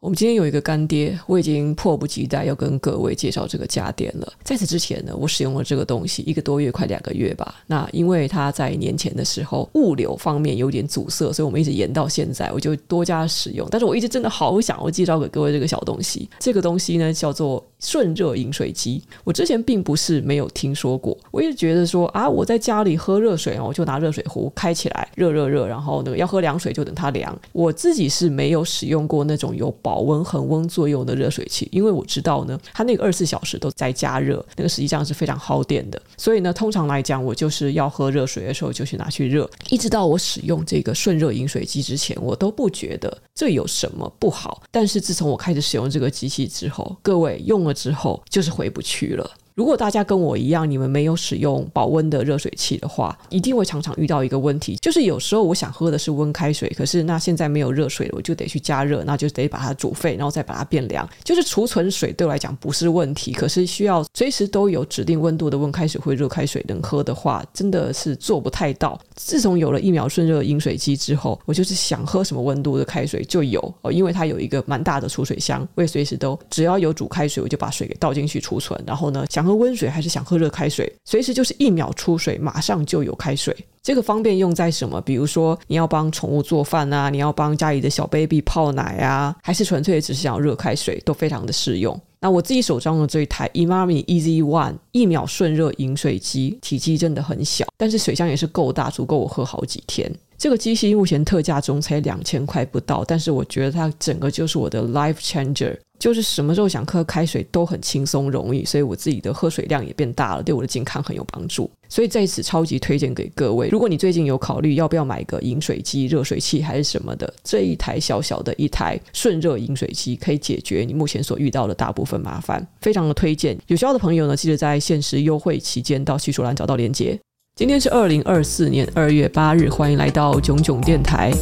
我们今天有一个干爹，我已经迫不及待要跟各位介绍这个家电了。在此之前呢，我使用了这个东西一个多月，快两个月吧。那因为它在年前的时候物流方面有点阻塞，所以我们一直延到现在，我就多加使用。但是我一直真的好想要介绍给各位这个小东西。这个东西呢叫做顺热饮水机。我之前并不是没有听说过，我一直觉得说啊，我在家里喝热水，我就拿热水壶开起来，热热热，然后那个要喝凉水就等它凉。我自己是没有使用过那种有保温恒温作用的热水器，因为我知道呢，它那个二十四小时都在加热，那个实际上是非常耗电的。所以呢，通常来讲，我就是要喝热水的时候就去拿去热。一直到我使用这个顺热饮水机之前，我都不觉得这有什么不好。但是自从我开始使用这个机器之后，各位用了之后就是回不去了。如果大家跟我一样，你们没有使用保温的热水器的话，一定会常常遇到一个问题，就是有时候我想喝的是温开水，可是那现在没有热水了，我就得去加热，那就得把它煮沸，然后再把它变凉。就是储存水对我来讲不是问题，可是需要随时都有指定温度的温开水或热开水能喝的话，真的是做不太到。自从有了一秒瞬热饮水机之后，我就是想喝什么温度的开水就有哦，因为它有一个蛮大的储水箱，我也随时都只要有煮开水，我就把水给倒进去储存，然后呢想。喝温水还是想喝热开水，随时就是一秒出水，马上就有开水。这个方便用在什么？比如说你要帮宠物做饭啊，你要帮家里的小 baby 泡奶啊，还是纯粹只是想要热开水，都非常的适用。那我自己手上的这一台 Emami Easy One 一秒瞬热饮水机，体积真的很小，但是水箱也是够大，足够我喝好几天。这个机器目前特价中才两千块不到，但是我觉得它整个就是我的 life changer。就是什么时候想喝开水都很轻松容易，所以我自己的喝水量也变大了，对我的健康很有帮助。所以在此超级推荐给各位，如果你最近有考虑要不要买个饮水机、热水器还是什么的，这一台小小的一台顺热饮水机可以解决你目前所遇到的大部分麻烦，非常的推荐。有需要的朋友呢，记得在限时优惠期间到叙述栏找到链接。今天是二零二四年二月八日，欢迎来到囧囧电台。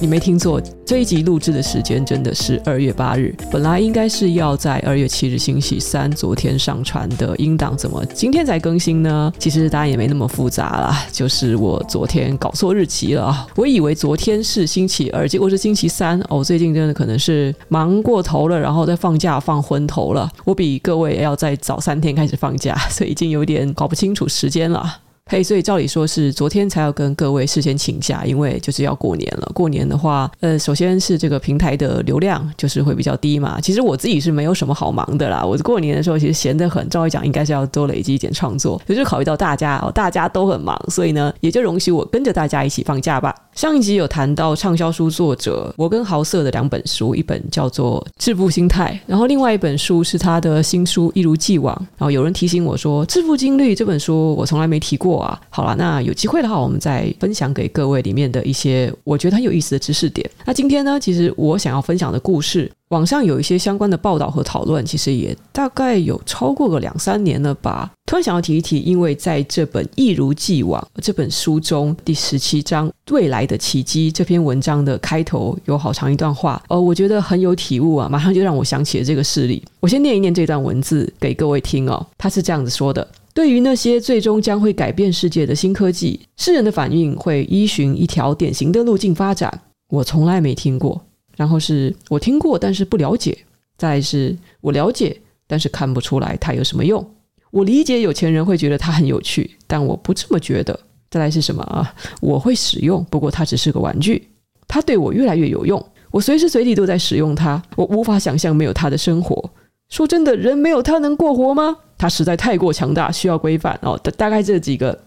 你没听错，这一集录制的时间真的是二月八日。本来应该是要在二月七日星期三昨天上传的音档，怎么今天才更新呢？其实答案也没那么复杂啦，就是我昨天搞错日期了啊！我以为昨天是星期二，结果是星期三哦。最近真的可能是忙过头了，然后再放假放昏头了。我比各位要再早三天开始放假，所以已经有点搞不清楚时间了。嘿所以照理说是昨天才要跟各位事先请假，因为就是要过年了。过年的话，呃，首先是这个平台的流量就是会比较低嘛。其实我自己是没有什么好忙的啦。我过年的时候其实闲得很，照理讲应该是要多累积一点创作。可是考虑到大家哦，大家都很忙，所以呢，也就容许我跟着大家一起放假吧。上一集有谈到畅销书作者摩根豪瑟的两本书，一本叫做《致富心态》，然后另外一本书是他的新书《一如既往》。然后有人提醒我说，《致富经历》这本书我从来没提过。啊，好了，那有机会的话，我们再分享给各位里面的一些我觉得很有意思的知识点。那今天呢，其实我想要分享的故事，网上有一些相关的报道和讨论，其实也大概有超过个两三年了吧。突然想要提一提，因为在这本《一如既往》这本书中第十七章《未来的奇迹》这篇文章的开头有好长一段话，呃，我觉得很有体悟啊，马上就让我想起了这个事例。我先念一念这段文字给各位听哦，他是这样子说的。对于那些最终将会改变世界的新科技，世人的反应会依循一条典型的路径发展。我从来没听过，然后是我听过，但是不了解。再是我了解，但是看不出来它有什么用。我理解有钱人会觉得它很有趣，但我不这么觉得。再来是什么啊？我会使用，不过它只是个玩具。它对我越来越有用，我随时随地都在使用它。我无法想象没有它的生活。说真的，人没有它能过活吗？它实在太过强大，需要规范哦。大大概这几个。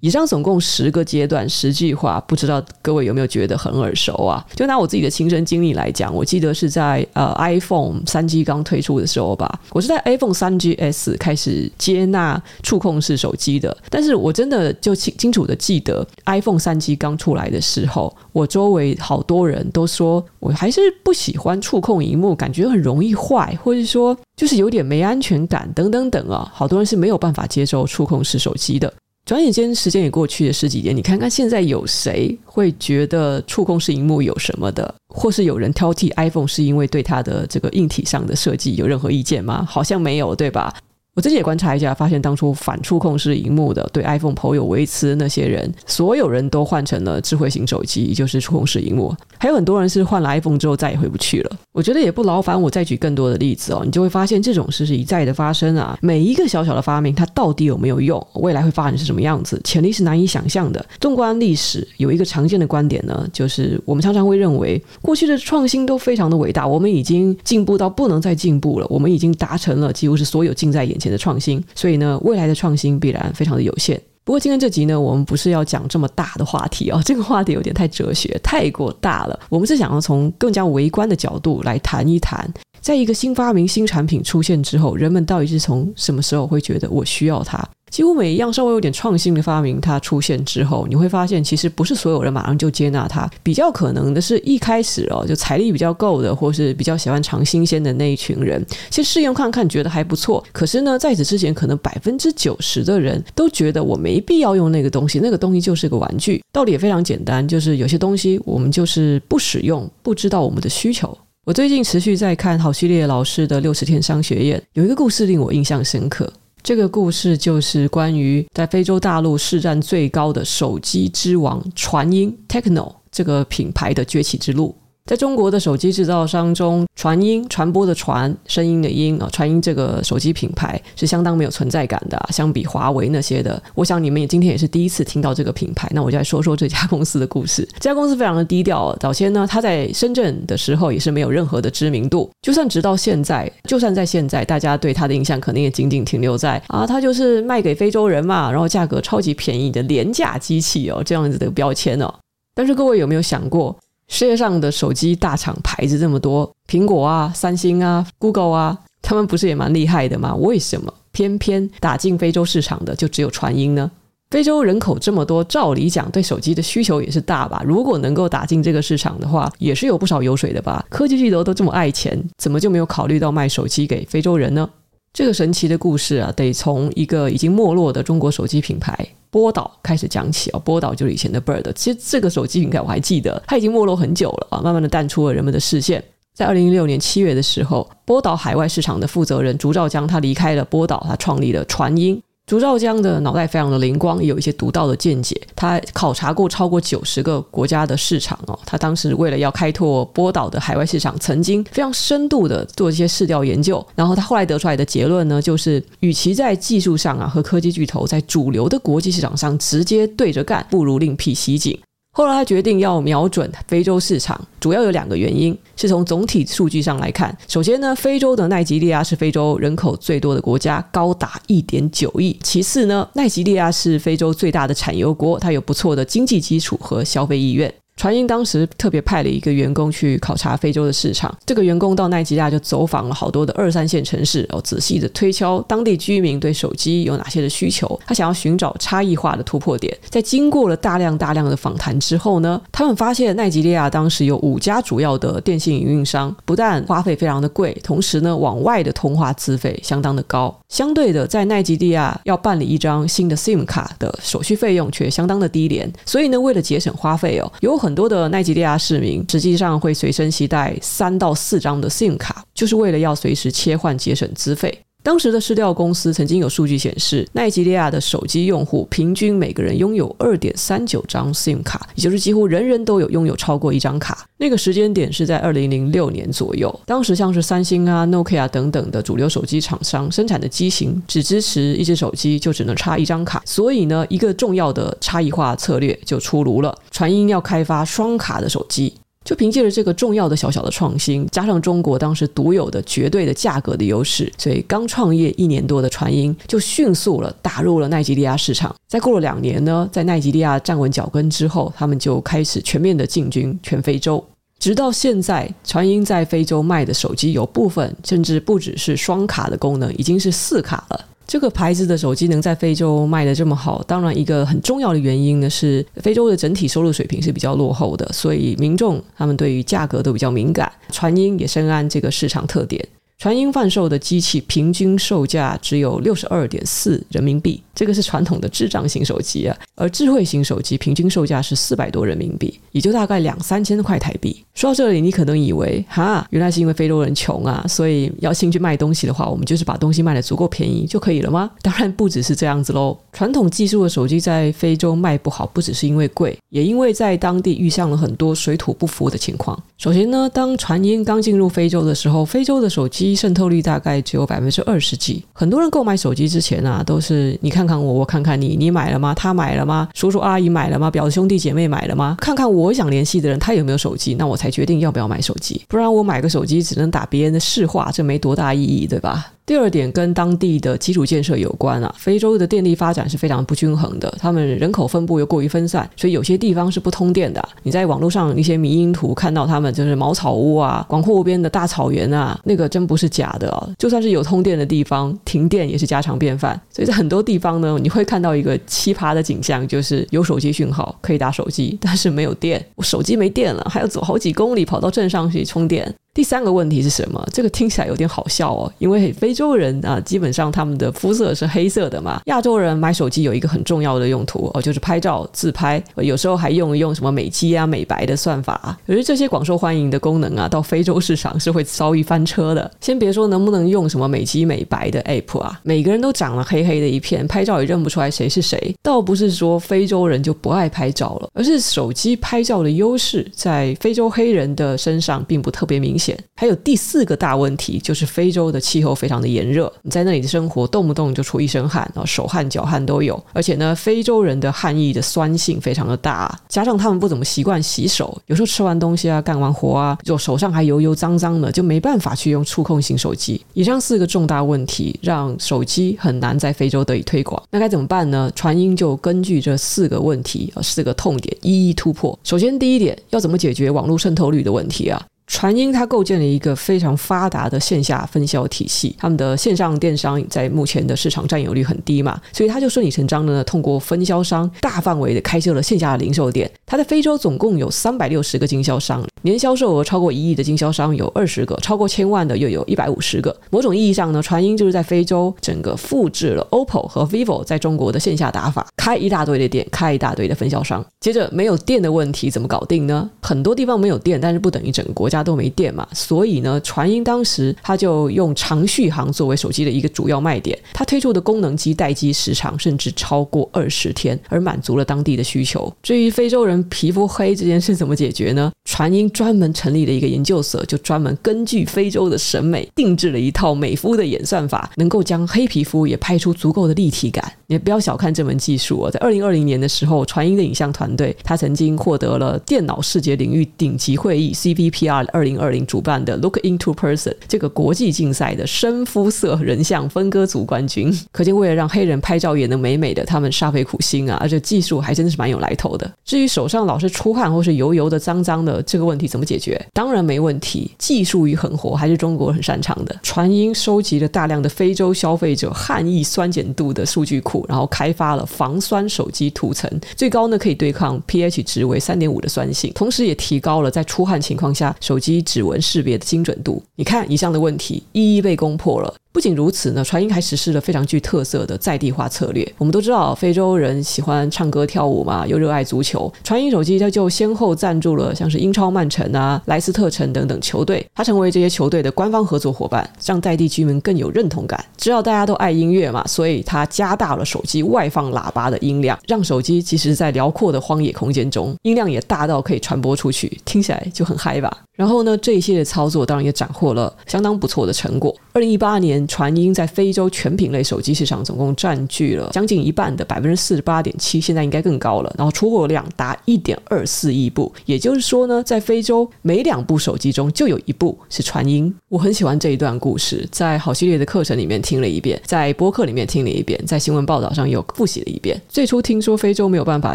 以上总共十个阶段，十句话，不知道各位有没有觉得很耳熟啊？就拿我自己的亲身经历来讲，我记得是在呃 iPhone 三 G 刚推出的时候吧，我是在 iPhone 三 GS 开始接纳触控式手机的。但是我真的就清清楚的记得 iPhone 三 G 刚出来的时候，我周围好多人都说我还是不喜欢触控荧幕，感觉很容易坏，或者说就是有点没安全感等等等啊。好多人是没有办法接受触控式手机的。转眼间，时间也过去了十几年。你看看现在有谁会觉得触控式荧幕有什么的？或是有人挑剔 iPhone 是因为对它的这个硬体上的设计有任何意见吗？好像没有，对吧？我自己也观察一下，发现当初反触控式荧幕的、对 iPhone 颇有微词的那些人，所有人都换成了智慧型手机，也就是触控式荧幕。还有很多人是换了 iPhone 之后再也回不去了。我觉得也不劳烦我再举更多的例子哦，你就会发现这种事是一再的发生啊。每一个小小的发明，它到底有没有用？未来会发展是什么样子？潜力是难以想象的。纵观历史，有一个常见的观点呢，就是我们常常会认为过去的创新都非常的伟大，我们已经进步到不能再进步了，我们已经达成了几乎是所有近在眼前的创新，所以呢，未来的创新必然非常的有限。不过今天这集呢，我们不是要讲这么大的话题哦，这个话题有点太哲学，太过大了。我们是想要从更加微观的角度来谈一谈，在一个新发明、新产品出现之后，人们到底是从什么时候会觉得我需要它？几乎每一样稍微有点创新的发明，它出现之后，你会发现其实不是所有人马上就接纳它。比较可能的是一开始哦，就财力比较够的，或是比较喜欢尝新鲜的那一群人，先试用看看，觉得还不错。可是呢，在此之前，可能百分之九十的人都觉得我没必要用那个东西，那个东西就是个玩具。道理也非常简单，就是有些东西我们就是不使用，不知道我们的需求。我最近持续在看郝旭烈老师的《六十天商学院》，有一个故事令我印象深刻。这个故事就是关于在非洲大陆市占最高的手机之王传音 Techno 这个品牌的崛起之路。在中国的手机制造商中，传音传播的传，声音的音啊，传音这个手机品牌是相当没有存在感的啊。相比华为那些的，我想你们也今天也是第一次听到这个品牌。那我就来说说这家公司的故事。这家公司非常的低调，早先呢，它在深圳的时候也是没有任何的知名度。就算直到现在，就算在现在，大家对它的印象可能也仅仅停留在啊，它就是卖给非洲人嘛，然后价格超级便宜的廉价机器哦，这样子的标签哦。但是各位有没有想过？世界上的手机大厂牌子这么多，苹果啊、三星啊、Google 啊，他们不是也蛮厉害的吗？为什么偏偏打进非洲市场的就只有传音呢？非洲人口这么多，照理讲对手机的需求也是大吧？如果能够打进这个市场的话，也是有不少油水的吧？科技巨头都这么爱钱，怎么就没有考虑到卖手机给非洲人呢？这个神奇的故事啊，得从一个已经没落的中国手机品牌波导开始讲起哦。波导就是以前的 Bird，其实这个手机品牌我还记得，它已经没落很久了啊，慢慢的淡出了人们的视线。在二零一六年七月的时候，波导海外市场的负责人竹兆江他离开了波导，他创立了传音。竺兆江的脑袋非常的灵光，也有一些独到的见解。他考察过超过九十个国家的市场哦。他当时为了要开拓波导的海外市场，曾经非常深度的做一些市调研究。然后他后来得出来的结论呢，就是与其在技术上啊和科技巨头在主流的国际市场上直接对着干，不如另辟蹊径。后来他决定要瞄准非洲市场，主要有两个原因，是从总体数据上来看。首先呢，非洲的奈及利亚是非洲人口最多的国家，高达一点九亿。其次呢，奈及利亚是非洲最大的产油国，它有不错的经济基础和消费意愿。传音当时特别派了一个员工去考察非洲的市场，这个员工到奈及利亚就走访了好多的二三线城市，哦，仔细的推敲当地居民对手机有哪些的需求，他想要寻找差异化的突破点。在经过了大量大量的访谈之后呢，他们发现奈及利亚当时有五家主要的电信营运商，不但花费非常的贵，同时呢，往外的通话资费相当的高。相对的，在奈及利亚要办理一张新的 SIM 卡的手续费用却相当的低廉，所以呢，为了节省花费哦，有很很多的奈及利亚市民实际上会随身携带三到四张的 SIM 卡，就是为了要随时切换节省资费。当时的市调公司曾经有数据显示，奈及利亚的手机用户平均每个人拥有二点三九张 SIM 卡，也就是几乎人人都有拥有超过一张卡。那个时间点是在二零零六年左右。当时像是三星啊、Nokia 等等的主流手机厂商生产的机型只支持一只手机就只能插一张卡，所以呢，一个重要的差异化策略就出炉了：传音要开发双卡的手机。就凭借着这个重要的小小的创新，加上中国当时独有的绝对的价格的优势，所以刚创业一年多的传音就迅速了打入了奈及利亚市场。再过了两年呢，在奈及利亚站稳脚跟之后，他们就开始全面的进军全非洲。直到现在，传音在非洲卖的手机有部分甚至不只是双卡的功能，已经是四卡了。这个牌子的手机能在非洲卖的这么好，当然一个很重要的原因呢是非洲的整体收入水平是比较落后的，所以民众他们对于价格都比较敏感。传音也深谙这个市场特点，传音贩售的机器平均售价只有六十二点四人民币，这个是传统的智障型手机啊，而智慧型手机平均售价是四百多人民币，也就大概两三千块台币。说到这里，你可能以为哈，原来是因为非洲人穷啊，所以要进去卖东西的话，我们就是把东西卖得足够便宜就可以了吗？当然不只是这样子喽。传统技术的手机在非洲卖不好，不只是因为贵，也因为在当地遇上了很多水土不服的情况。首先呢，当传音刚进入非洲的时候，非洲的手机渗透率大概只有百分之二十几。很多人购买手机之前啊，都是你看看我，我看看你，你买了吗？他买了吗？叔叔阿姨买了吗？表兄弟姐妹买了吗？看看我想联系的人，他有没有手机，那我才决定要不要买手机。不然我买个手机只能打别人的市话，这没多大意义，对吧？第二点跟当地的基础建设有关啊，非洲的电力发展是非常不均衡的，他们人口分布又过于分散，所以有些地方是不通电的。你在网络上一些迷因图看到他们就是茅草屋啊，广阔无边的大草原啊，那个真不是假的哦。就算是有通电的地方，停电也是家常便饭。所以在很多地方呢，你会看到一个奇葩的景象，就是有手机讯号可以打手机，但是没有电，我手机没电了，还要走好几公里跑到镇上去充电。第三个问题是什么？这个听起来有点好笑哦，因为非洲人啊，基本上他们的肤色是黑色的嘛。亚洲人买手机有一个很重要的用途哦，就是拍照自拍，有时候还用一用什么美肌啊、美白的算法。可是这些广受欢迎的功能啊，到非洲市场是会遭遇翻车的。先别说能不能用什么美肌美白的 app 啊，每个人都长了黑黑的一片，拍照也认不出来谁是谁。倒不是说非洲人就不爱拍照了，而是手机拍照的优势在非洲黑人的身上并不特别明显。还有第四个大问题，就是非洲的气候非常的炎热，你在那里的生活动不动就出一身汗，然后手汗脚汗都有，而且呢，非洲人的汗液的酸性非常的大，加上他们不怎么习惯洗手，有时候吃完东西啊，干完活啊，就手上还油油脏脏的，就没办法去用触控型手机。以上四个重大问题，让手机很难在非洲得以推广。那该怎么办呢？传音就根据这四个问题，四个痛点一一突破。首先，第一点，要怎么解决网络渗透率的问题啊？传音它构建了一个非常发达的线下分销体系，他们的线上电商在目前的市场占有率很低嘛，所以他就顺理成章的呢，通过分销商大范围的开设了线下零售店。他在非洲总共有三百六十个经销商，年销售额超过一亿的经销商有二十个，超过千万的又有一百五十个。某种意义上呢，传音就是在非洲整个复制了 OPPO 和 VIVO 在中国的线下打法，开一大堆的店，开一大堆的分销商。接着没有电的问题怎么搞定呢？很多地方没有电，但是不等于整个国家。都没电嘛，所以呢，传音当时他就用长续航作为手机的一个主要卖点，他推出的功能机待机时长甚至超过二十天，而满足了当地的需求。至于非洲人皮肤黑这件事怎么解决呢？传音专门成立了一个研究所，就专门根据非洲的审美定制了一套美肤的演算法，能够将黑皮肤也拍出足够的立体感。你不要小看这门技术哦，在二零二零年的时候，传音的影像团队他曾经获得了电脑视觉领域顶级会议 CVPR 二零二零主办的 Look into Person 这个国际竞赛的深肤色人像分割组冠军，可见为了让黑人拍照也能美美的，他们煞费苦心啊！而且技术还真的是蛮有来头的。至于手上老是出汗或是油油的、脏脏的这个问题怎么解决？当然没问题，技术与狠活还是中国很擅长的。传音收集了大量的非洲消费者汗液酸碱度的数据库，然后开发了防酸手机涂层，最高呢可以对抗 pH 值为三点五的酸性，同时也提高了在出汗情况下手手机指纹识别的精准度，你看以上的问题一一被攻破了。不仅如此呢，传音还实施了非常具特色的在地化策略。我们都知道，非洲人喜欢唱歌跳舞嘛，又热爱足球。传音手机它就先后赞助了像是英超曼城啊、莱斯特城等等球队，它成为这些球队的官方合作伙伴，让在地居民更有认同感。知道大家都爱音乐嘛，所以它加大了手机外放喇叭的音量，让手机即使在辽阔的荒野空间中，音量也大到可以传播出去，听起来就很嗨吧。然后呢，这一系列操作当然也斩获了相当不错的成果。二零一八年传音在非洲全品类手机市场总共占据了将近一半的百分之四十八点七，现在应该更高了。然后出货量达一点二四亿部，也就是说呢，在非洲每两部手机中就有一部是传音。我很喜欢这一段故事，在好系列的课程里面听了一遍，在播客里面听了一遍，在新闻报道上又复习了一遍。最初听说非洲没有办法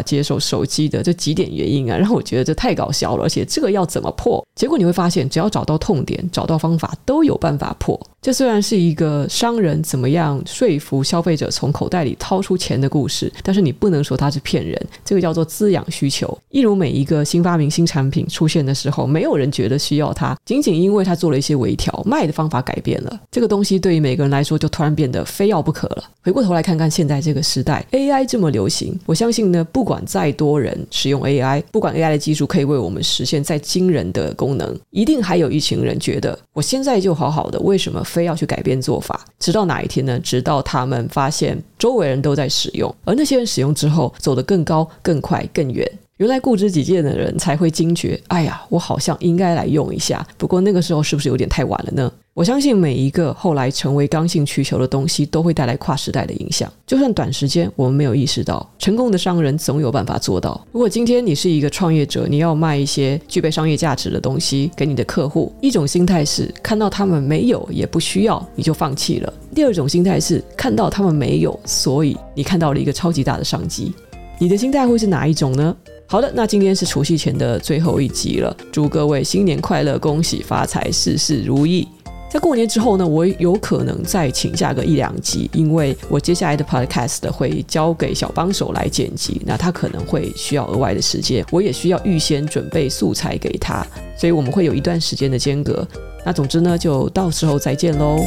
接受手机的这几点原因啊，让我觉得这太搞笑了，而且这个要怎么破？结果你会发现，只要找到痛点，找到方法，都有办法破。这虽然是一个商人怎么样说服消费者从口袋里掏出钱的故事，但是你不能说它是骗人。这个叫做滋养需求。一如每一个新发明、新产品出现的时候，没有人觉得需要它，仅仅因为它做了一些微调，卖的方法改变了，这个东西对于每个人来说就突然变得非要不可了。回过头来看看现在这个时代，AI 这么流行，我相信呢，不管再多人使用 AI，不管 AI 的技术可以为我们实现再惊人的功能，一定还有一群人觉得我现在就好好的，为什么？非要去改变做法，直到哪一天呢？直到他们发现周围人都在使用，而那些人使用之后走得更高、更快、更远。原来固执己见的人才会惊觉，哎呀，我好像应该来用一下。不过那个时候是不是有点太晚了呢？我相信每一个后来成为刚性需求的东西，都会带来跨时代的影响。就算短时间我们没有意识到，成功的商人总有办法做到。如果今天你是一个创业者，你要卖一些具备商业价值的东西给你的客户，一种心态是看到他们没有也不需要，你就放弃了；第二种心态是看到他们没有，所以你看到了一个超级大的商机。你的心态会是哪一种呢？好的，那今天是除夕前的最后一集了，祝各位新年快乐，恭喜发财，事事如意。在过年之后呢，我有可能再请假个一两集，因为我接下来的 podcast 会交给小帮手来剪辑，那他可能会需要额外的时间，我也需要预先准备素材给他，所以我们会有一段时间的间隔。那总之呢，就到时候再见喽。